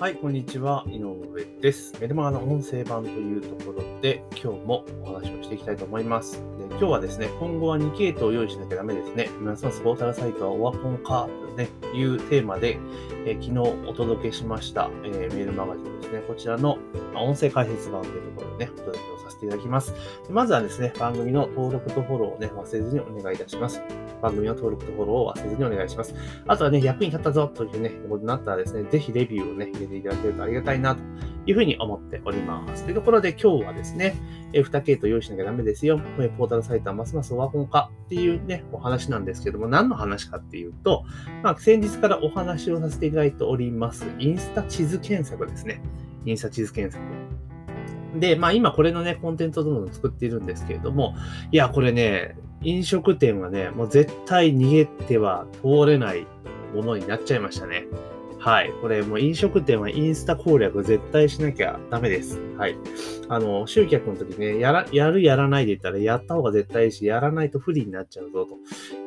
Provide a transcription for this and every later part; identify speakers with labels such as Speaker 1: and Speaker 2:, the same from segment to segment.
Speaker 1: はい、こんにちは。井上です。メルマガの音声版というところで、今日もお話をしていきたいと思います。で今日はですね、今後は2系統を用意しなきゃダメですね。皆さん、スポータルサイトはオワコンかと、ね、いうテーマで、え昨日お届けしました、えーメールマガジンですね。こちらのま音声解説版というところでね、お届けをさせていただきます。まずはですね、番組の登録とフォローをね、忘れずにお願いいたします。番組の登録とフォローを忘れずにお願いします。あとはね、役に立ったぞというね、ことになったらですね、ぜひレビューをね、入れていただけるとありがたいなというふうに思っております。というところで今日はですね、えー2系統用意しなきゃダメですよ。ポータルサイトはますますオワコン化っていうね、お話なんですけども、何の話かっていうと、まあ、先日からお話をさせていただいております、インスタ地図検索ですね。インスタ地図検索。で、まあ今これのね、コンテンツをどんどん作っているんですけれども、いや、これね、飲食店はね、もう絶対逃げては通れないものになっちゃいましたね。はい。これもう飲食店はインスタ攻略絶対しなきゃダメです。はい。あの、集客の時ね、やら、やるやらないで言ったらやった方が絶対いいし、やらないと不利になっちゃうぞと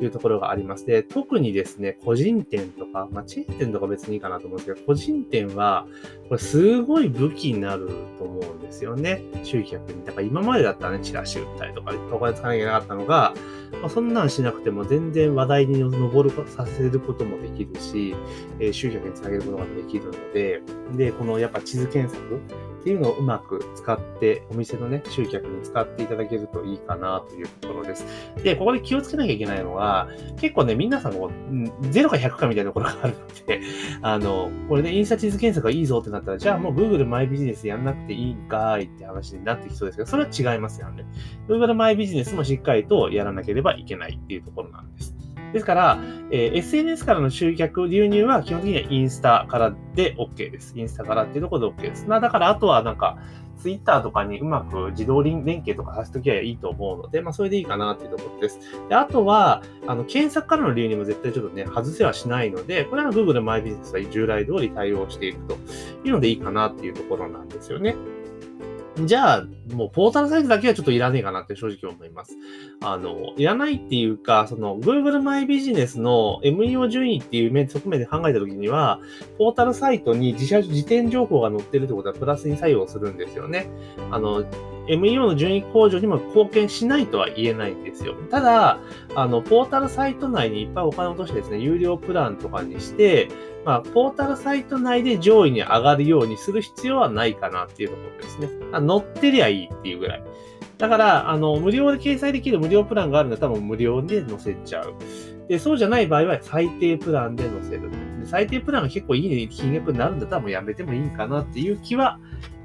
Speaker 1: いうところがあります。で、特にですね、個人店とか、まあ、チェーン店とか別にいいかなと思うんですけど、個人店は、これすごい武器になると思うんですよね。集客に。だから今までだったらね、チラシ売ったりとか、お金使わなきゃいけなかったのが、まあ、そんなんしなくても全然話題に上るさせることもできるし、えー集客につなげることができるので、で、このやっぱ地図検索っていうのをうまく使って、お店のね、集客に使っていただけるといいかなというところです。で、ここで気をつけなきゃいけないのは、結構ね、皆さんこう、0か100かみたいなところがあるので、あの、これでインスタ地図検索がいいぞってなったら、じゃあもう Google マイビジネスやんなくていいんかいって話になってきそうですけど、それは違いますよね。Google マイビジネスもしっかりとやらなければいけないっていうところなんです。ですから、えー SNS からの集客、流入は基本的にはインスタからで OK です。インスタからっていうところで OK です。まだからあとはなんか、Twitter とかにうまく自動連携とかさせときゃいいと思うので、まあそれでいいかなっていうところです。であとは、あの、検索からの流入も絶対ちょっとね、外せはしないので、これは Google マイビジネスは従来通り対応していくというのでいいかなっていうところなんですよね。じゃあ、もうポータルサイトだけはちょっといらねえかなって正直思います。あの、いらないっていうか、その Google マイビジネスの MEO 順位っていう面、側面で考えたときには、ポータルサイトに自社、自転情報が載ってるってことはプラスに作用するんですよね。あの、MEO の順位向上にも貢献しないとは言えないんですよ。ただ、あの、ポータルサイト内にいっぱいお金を落としてですね、有料プランとかにして、まあ、ポータルサイト内で上位に上がるようにする必要はないかなっていうところですね。あ乗ってりゃいいっていうぐらい。だから、あの、無料で掲載できる無料プランがあるんだったら無料で載せちゃう。で、そうじゃない場合は最低プランで載せる。で最低プランが結構いい金額になるんだったらもうやめてもいいかなっていう気は、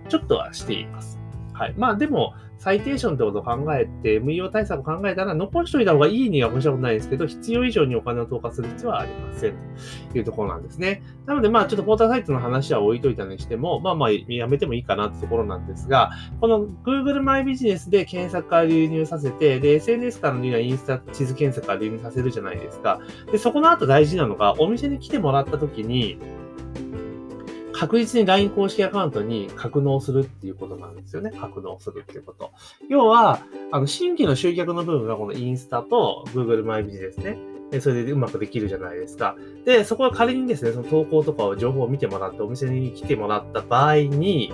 Speaker 1: ちょっとはしています。はい。まあでも、サイテーションってことを考えて、無料対策を考えたら、残しといた方がいいには越したことないんですけど、必要以上にお金を投下する必要はありませんというところなんですね。なので、まあちょっとポータルサイトの話は置いといたにしても、まあまあやめてもいいかなってところなんですが、この Google マイビジネスで検索から流入させて、で、SNS からの流入はインスタ地図検索から流入させるじゃないですか。で、そこの後大事なのが、お店に来てもらった時に、確実に LINE 公式アカウントに格納するっていうことなんですよね。格納するっていうこと。要は、あの、新規の集客の部分がこのインスタと Google マイビジですね。それでうまくできるじゃないですか。で、そこは仮にですね、その投稿とかを情報を見てもらって、お店に来てもらった場合に、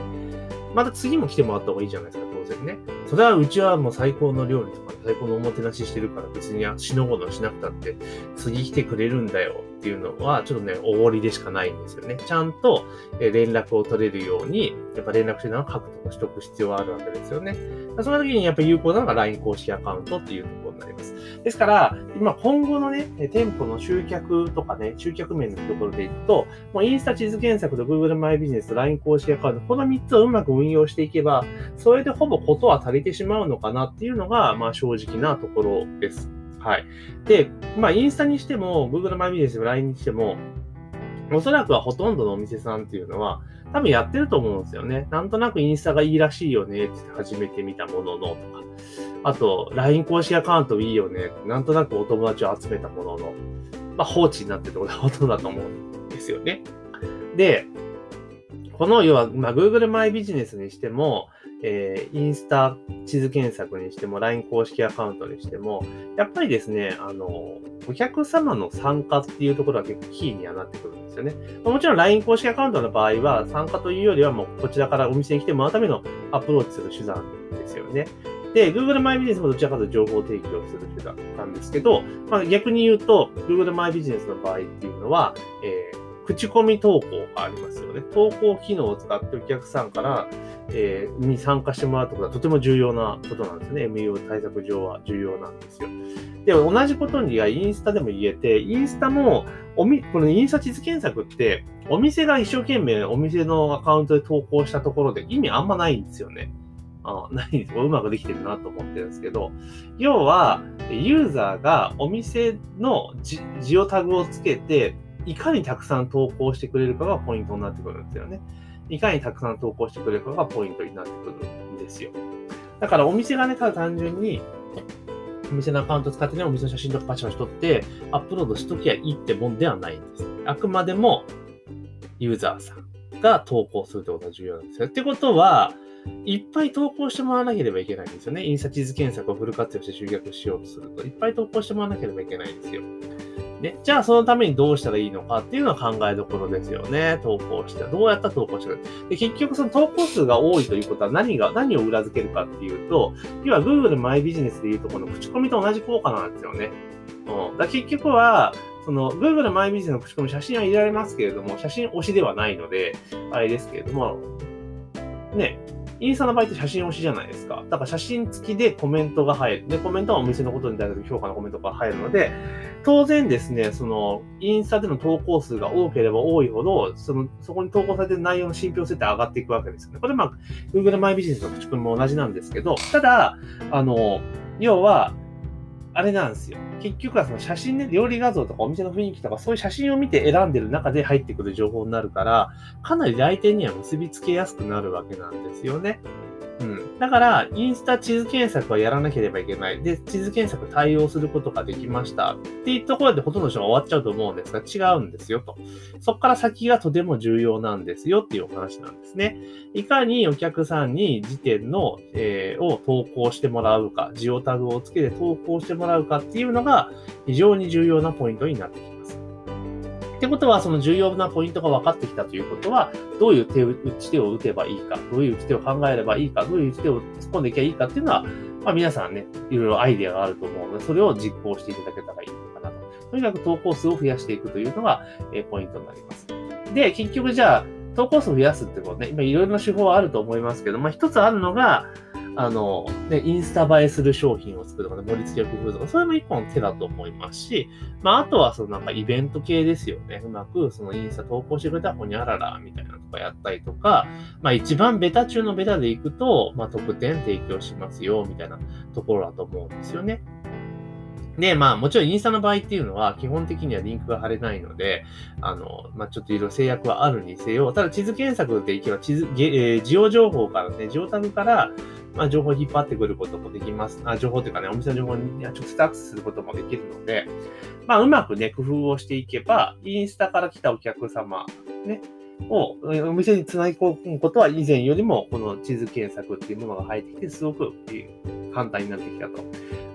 Speaker 1: また次も来てもらった方がいいじゃないですか、当然ね。それはうちはもう最高の料理とか最高のおもてなししてるから別に死のごのしなくたって次来てくれるんだよっていうのはちょっとね、おごりでしかないんですよね。ちゃんと連絡を取れるように、やっぱ連絡手段を確保しておく必要はあるわけですよね。その時にやっぱ有効なのが LINE 公式アカウントっていうところになります。ですから、今今後のね、店舗の集客とかね、集客面のところでいくと、もうインスタ地図検索と Google マイビジネス LINE 公式アカウント、この3つをうまく運用していけば、それでほぼことは足りてしまうのかなっていうのが、まあ正直なところです。はい。で、まあインスタにしても、Google マイビジネス、LINE にしても、おそらくはほとんどのお店さんっていうのは、多分やってると思うんですよね。なんとなくインスタがいいらしいよねって始めてみたもののとか。あと、LINE 公式アカウントいいよね。なんとなくお友達を集めたものの。まあ放置になってることがほとだと思うんですよね。で、この要は、まあ、Google マイビジネスにしても、えーインスタ地図検索にしても、LINE 公式アカウントにしても、やっぱりですね、あの、お客様の参加っていうところは結構キーにはなってくるんですよね。もちろん LINE 公式アカウントの場合は、参加というよりはもうこちらからお店に来てもらうためのアプローチする手段ですよね。で、Google マイビジネスもどちらかというと情報提供する手段なんですけど、まあ、逆に言うと、Google マイビジネスの場合っていうのは、えー口コミ投稿がありますよね。投稿機能を使ってお客さんから、えー、に参加してもらうことはとても重要なことなんですね。MU 対策上は重要なんですよ。で、同じことにはインスタでも言えて、インスタも、おみ、このインスタ地図検索って、お店が一生懸命お店のアカウントで投稿したところで意味あんまないんですよね。あないんですうまくできてるなと思ってるんですけど、要は、ユーザーがお店のジオタグをつけて、いかにたくさん投稿してくれるかがポイントになってくるんですよね。いかにたくさん投稿してくれるかがポイントになってくるんですよ。だからお店がね、ただ単純に、お店のアカウント使ってね、お店の写真とかパチパチ撮って、アップロードしときゃいいってもんではないんです。あくまでも、ユーザーさんが投稿するってことが重要なんですよ。ってことは、いっぱい投稿してもらわなければいけないんですよね。印刷地図検索をフル活用して集客しようとすると、いっぱい投稿してもらわなければいけないんですよ。ね。じゃあそのためにどうしたらいいのかっていうのは考えどころですよね。投稿して。どうやったら投稿してる？で結局その投稿数が多いということは何が、何を裏付けるかっていうと、要は Google マイビジネスでいうとこの口コミと同じ効果なんですよね。うん。だ結局は、その Google マイビジネスの口コミ写真は入れられますけれども、写真推しではないので、あれですけれども、ね、インスタの場合って写真推しじゃないですか。だから写真付きでコメントが入る。で、コメントはお店のことに対する評価のコメントが入るので、当然ですね、その、インスタでの投稿数が多ければ多いほど、その、そこに投稿されてる内容の信憑性って上がっていくわけですよね。これまあ、Google マイビジネスの口コミも同じなんですけど、ただ、あの、要は、あれなんですよ。結局はその写真で、料理画像とかお店の雰囲気とかそういう写真を見て選んでる中で入ってくる情報になるから、かなり来店には結びつけやすくなるわけなんですよね。うん。だから、インスタ地図検索はやらなければいけない。で、地図検索対応することができました。っていうところでほとんどの人が終わっちゃうと思うんですが、違うんですよと。そこから先がとても重要なんですよっていうお話なんですね。いかにお客さんに時点の、えー、を投稿してもらうか、ジオタグをつけて投稿してもらうかっていうのが非常に重要なポイントになってきます。ってことは、その重要なポイントが分かってきたということは、どういう手打ち手を打てばいいか、どういう打ち手を考えればいいか、どういう打ち手を突っ込んでいけばいいかっていうのは、まあ皆さんね、いろいろアイデアがあると思うので、それを実行していただけたらいいのかなと。とにかく投稿数を増やしていくというのが、えー、ポイントになります。で、結局じゃあ、投稿数を増やすってことね、今いろいろな手法はあると思いますけど、まあ一つあるのが、あの、ね、インスタ映えする商品を作るとかね、盛り付けを工夫とか、それも一個の手だと思いますし、まあ、あとはそのなんかイベント系ですよね。うまくそのインスタ投稿してくれたらほにゃららみたいなとかやったりとか、まあ一番ベタ中のベタでいくと、まあ特典提供しますよ、みたいなところだと思うんですよね。で、まあ、もちろんインスタの場合っていうのは、基本的にはリンクが貼れないので、あの、まあ、ちょっといろいろ制約はあるにせよ、ただ地図検索でいけば、地図、えー、ジオ情報からね、ジオタグから、まあ、情報を引っ張ってくることもできます。あ情報というかね、お店の情報に直接アクセスすることもできるので、まあ、うまくね、工夫をしていけば、インスタから来たお客様、ね、をお店につなぎ込むことは以前よりも、この地図検索っていうものが入ってきて、すごく簡単になってきたと。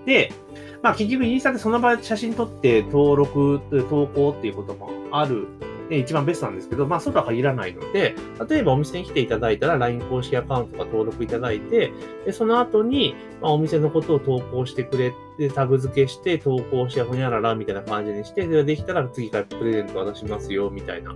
Speaker 1: で、まあ結局インスタでその場で写真撮って登録、投稿っていうこともあるで、一番ベストなんですけど、まあ、そうとは限らないので、例えばお店に来ていただいたら LINE 公式アカウントが登録いただいて、で、その後に、まあ、お店のことを投稿してくれて、タグ付けして投稿して、ほにゃららみたいな感じにして、で、できたら次からプレゼント渡しますよ、みたいな、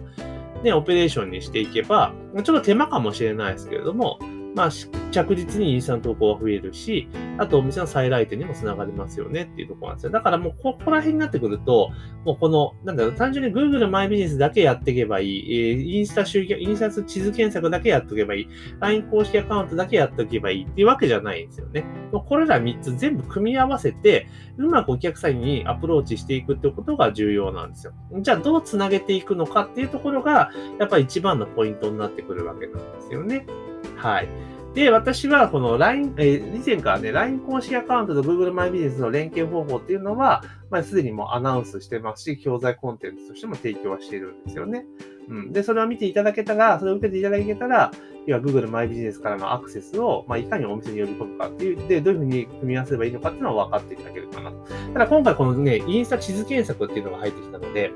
Speaker 1: ね、オペレーションにしていけば、ちょっと手間かもしれないですけれども、まあ、着実にインスタの投稿が増えるし、あとお店の再来店にも繋がりますよねっていうところなんですよ。だからもうここら辺になってくると、もうこの、なんだろう、単純に Google マイビジネスだけやっていけばいい、えー、インスタ集客、インスタ地図検索だけやっておけばいい、LINE 公式アカウントだけやっておけばいいっていうわけじゃないんですよね。もうこれら3つ全部組み合わせて、うまくお客さんにアプローチしていくってことが重要なんですよ。じゃあどう繋げていくのかっていうところが、やっぱり一番のポイントになってくるわけなんですよね。はい。で、私はこの LINE、えー、以前からね、LINE 公式アカウントと Google マイビジネスの連携方法っていうのは、まあ、すでにもうアナウンスしてますし、教材コンテンツとしても提供はしているんですよね。うん。で、それを見ていただけたら、それを受けていただけたら、要は Google マイビジネスからのアクセスを、まあ、いかにお店に呼び込むかっていう、で、どういうふうに組み合わせればいいのかっていうのは分かっていただけるかな。ただ今回このね、インスタ地図検索っていうのが入ってきたので、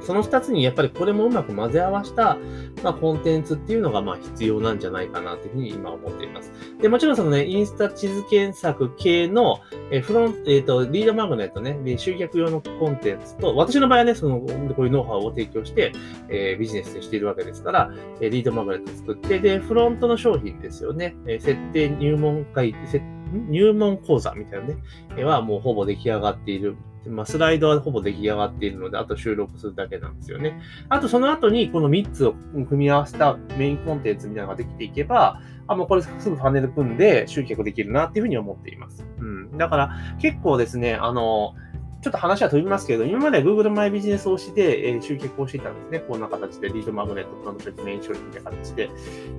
Speaker 1: その2つにやっぱりこれもうまく混ぜ合わせた、まあ、コンテンツっていうのがまあ必要なんじゃないかなというふうに今思っています。で、もちろんそのね、インスタ地図検索系の、えフロント、えっ、ー、と、リードマグネットね、で集客用のコンテンツと、私の場合はね、その、こういうノウハウを提供して、えー、ビジネスにしているわけですから、えリードマグネット作って、で、フロントの商品ですよね、え設定入門会、入門講座みたいなね、はもうほぼ出来上がっているまあ、スライドはほぼ出来上がっているので、あと収録するだけなんですよね。あとその後にこの3つを組み合わせたメインコンテンツみたいなのができていけば、あ、もうこれすぐパネル組んで集客できるなっていうふうに思っています。うん。だから結構ですね、あの、ちょっと話は飛びますけど、今まで Google マイビジネス推しで、えー、集客をしていたんですね。こんな形でリードマグネット、プロの説明商品みたいな形で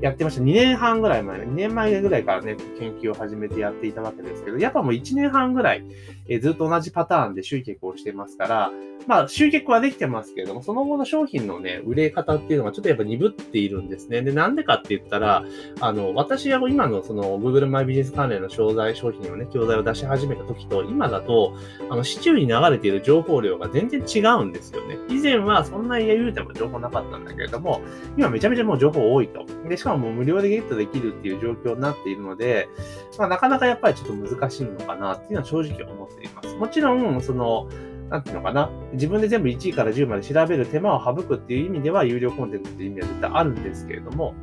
Speaker 1: やってました。2年半ぐらい前、2年前ぐらいからね、研究を始めてやっていたわけですけど、やっぱもう1年半ぐらい、えー、ずっと同じパターンで集客をしてますから、まあ、集客はできてますけれども、その後の商品のね、売れ方っていうのがちょっとやっぱ鈍っているんですね。で、なんでかって言ったら、あの、私は今のその Google マイビジネス関連の商材、商品をね、教材を出し始めた時と、今だと、あの、市中に流れている情報量が全然違うんですよね。以前はそんなに言うても情報なかったんだけれども、今めちゃめちゃもう情報多いと。で、しかももう無料でゲットできるっていう状況になっているので、まあ、なかなかやっぱりちょっと難しいのかなっていうのは正直思っています。もちろん、その、なんていうのかな、自分で全部1位から10まで調べる手間を省くっていう意味では、有料コンテンツっていう意味は絶対あるんですけれども、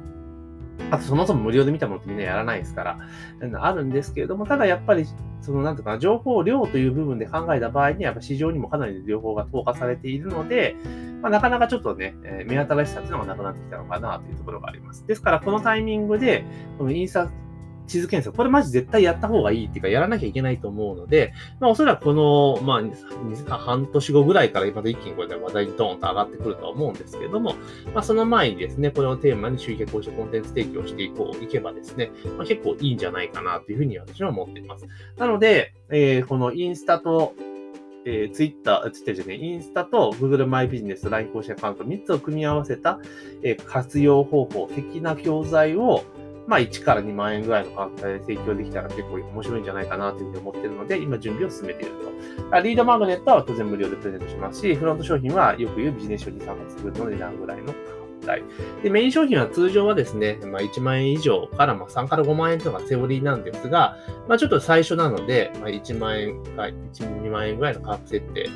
Speaker 1: あとそもそも無料で見たものってみんなやらないですから、あるんですけれども、ただやっぱり、そのなんとか、情報量という部分で考えた場合には、やっぱ市場にもかなり情報が投下されているので、まあ、なかなかちょっとね、え、目新しさっていうのがなくなってきたのかなというところがあります。ですから、このタイミングで、このインサート地図検索。これマジ絶対やった方がいいっていうか、やらなきゃいけないと思うので、まあおそらくこの、まあ、半年後ぐらいからまた一気にこれで話題にドーンと上がってくるとは思うんですけれども、まあその前にですね、これをテーマに集客をしてコンテンツ提供していこう、いけばですね、まあ、結構いいんじゃないかなというふうに私は思っています。なので、えー、このインスタと、えー、ツイッター、ツイッターじゃねインスタと Google マイビジネス LINE 公式アカウント3つを組み合わせた、えー、活用方法的な教材を、まあ、1から2万円ぐらいの価格で提供できたら結構面白いんじゃないかなというふうに思ってるので、今準備を進めていると。リードマグネットは当然無料でプレゼントしますし、フロント商品はよく言うビジネス書に3発分の値段ぐらいので、メイン商品は通常はですね、まあ、1万円以上からまあ3から5万円というのがセオリーなんですが、まあ、ちょっと最初なので、まあ、1万円か1、2万円ぐらいの価格設定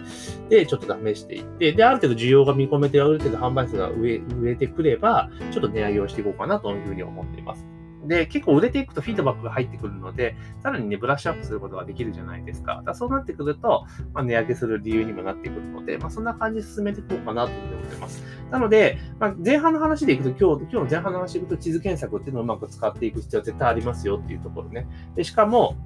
Speaker 1: でちょっと試していって、で、ある程度需要が見込めて、ある程度販売数が増え増えてくれば、ちょっと値上げをしていこうかなというふうに思っています。で、結構売れていくとフィードバックが入ってくるので、さらにね、ブラッシュアップすることができるじゃないですか。だそうなってくると、まあ、値上げする理由にもなってくるので、まあ、そんな感じで進めていこうかなと思ってます。なので、まあ、前半の話でいくと、今日、今日の前半の話でいくと、地図検索っていうのをうまく使っていく必要は絶対ありますよっていうところね。で、しかも、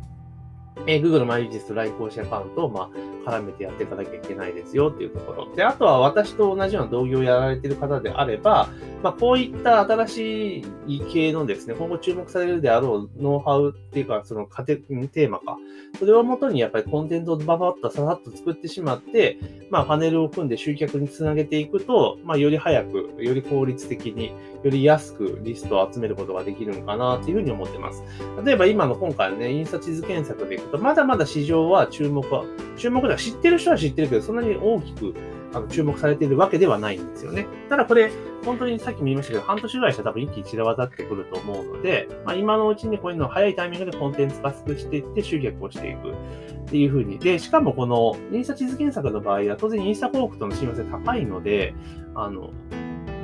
Speaker 1: えー、Google マイビジネス LINE 公式アカウントを、まあ、絡めてやっていかなきゃいけないですよっていうところ。で、あとは私と同じような同業をやられている方であれば、まあ、こういった新しい系のですね、今後注目されるであろうノウハウっていうか、そのカテテーマか。それをもとにやっぱりコンテンツをババッとささっと作ってしまって、まあ、パネルを組んで集客につなげていくと、まあ、より早く、より効率的に、より安くリストを集めることができるのかなというふうに思ってます。例えば今の今回のね、インスタ地図検索でいくと、まだまだ市場は注目は、注目では知ってる人は知ってるけど、そんなに大きくあの注目されているわけではないんですよね。ただこれ、本当にさっきも言いましたけど、半年ぐらいしたら多分一気に散ら渡ってくると思うので、まあ、今のうちにこういうのを早いタイミングでコンテンツ化していって集客をしていくっていうふうに。で、しかもこのインスタ地図検索の場合は当然インスタ広告との親和性高いので、あの、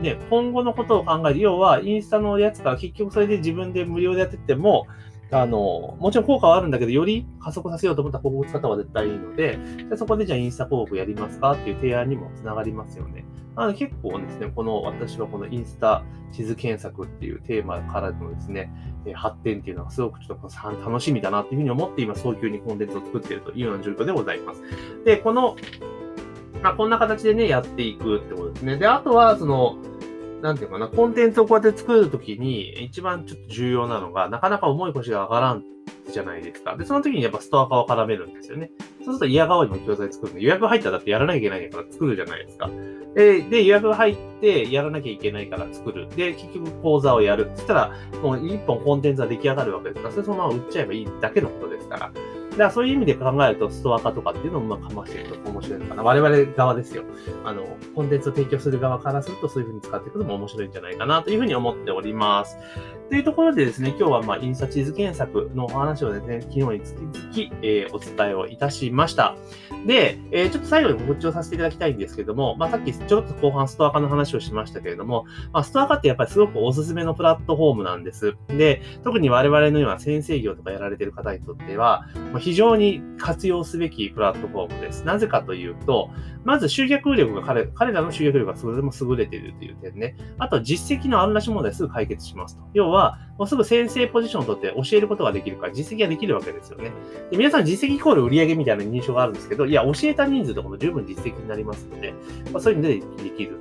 Speaker 1: ね、今後のことを考える。要は、インスタのやつから結局それで自分で無料でやってても、あの、もちろん効果はあるんだけど、より加速させようと思った広告使った方が絶対いいので、でそこでじゃあインスタ広告やりますかっていう提案にもつながりますよね。なので結構ですね、この私はこのインスタ地図検索っていうテーマからのですね、発展っていうのはすごくちょっと楽しみだなっていうふうに思って今早急にコンテンツを作っているというような状況でございます。で、この、まあ、こんな形でね、やっていくってことですね。で、あとは、その、なんていうかな、コンテンツをこうやって作るときに、一番ちょっと重要なのが、なかなか重い腰が上がらんじゃないですか。で、その時にやっぱストア化を絡めるんですよね。そうすると嫌側にも教材作るんで、予約入ったらだってやらなきゃいけないから作るじゃないですか。で、で予約入ってやらなきゃいけないから作る。で、結局講座をやる。そしたら、もう一本コンテンツが出来上がるわけですから、それそのまま売っちゃえばいいだけのことですから。からそういう意味で考えると、ストア化とかっていうのもまあかましていくと面白いのかな。我々側ですよ。あの、コンテンツを提供する側からすると、そういうふうに使っていくのも面白いんじゃないかなというふうに思っております。というところでですね、今日はまあ、印刷地図検索のお話をですね、昨日につき続き、えー、お伝えをいたしました。で、えー、ちょっと最後に告知をさせていただきたいんですけども、まあ、さっきちょっと後半ストア化の話をしましたけれども、まあ、ストア化ってやっぱりすごくおすすめのプラットフォームなんです。で、特に我々のような先生業とかやられてる方にとっては、まあ、非常に活用すべきプラットフォームです。なぜかというと、まず集客力が彼彼らの集客力がそれでも優れているという点ね。あと実績のあるなし問題すぐ解決しますと。要は、もうすぐ先生ポジションを取って教えることができるから実績ができるわけですよね。で皆さん実績イコール売上みたいな認証があるんですけど、いや、教えた人数とかも十分実績になりますので、まあ、そういうのでできる。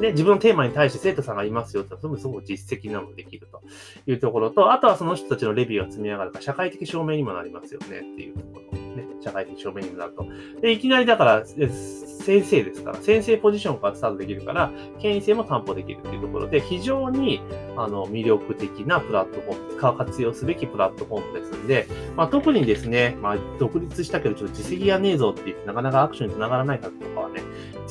Speaker 1: で、自分のテーマに対して生徒さんがいますよって、それもすごく実績なのできるというところと、あとはその人たちのレビューが積み上がるから社会的証明にもなりますよねっていうところ。ね、社会的証明にもなると。で、いきなりだから、先生ですから、先生ポジションからスタートできるから、権威性も担保できるというところで、非常にあの魅力的なプラットフォーム、活用すべきプラットフォームですんで、まあ、特にですね、まあ、独立したけどちょっと実績がねえぞって言って、なかなかアクションにつながらない方とかはね、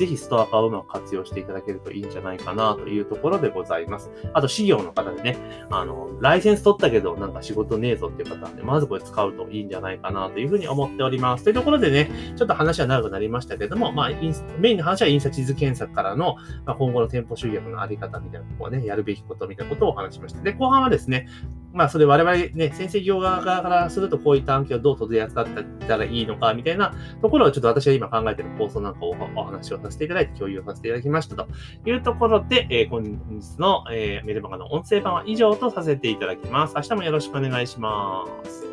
Speaker 1: ぜひストア化をうまく活用していただけるといいんじゃないかなというところでございます。あと、事業の方でね、あの、ライセンス取ったけどなんか仕事ねえぞっていう方はね、まずこれ使うといいんじゃないかなというふうに思っております。というところでね、ちょっと話は長くなりましたけども、まあ、メインの話は印刷地図検索からの、まあ、今後の店舗集約のあり方みたいなところね、やるべきことみたいなことをお話しました。で、後半はですね、まあ、それ我々ね、先生業側からするとこういった案件をどう取り扱ったらいいのかみたいなところをちょっと私が今考えている構想なんかをお話をさせていただいて共有をさせていただきましたというところで、えー、本日の、えー、メルマガの音声版は以上とさせていただきます。明日もよろしくお願いします。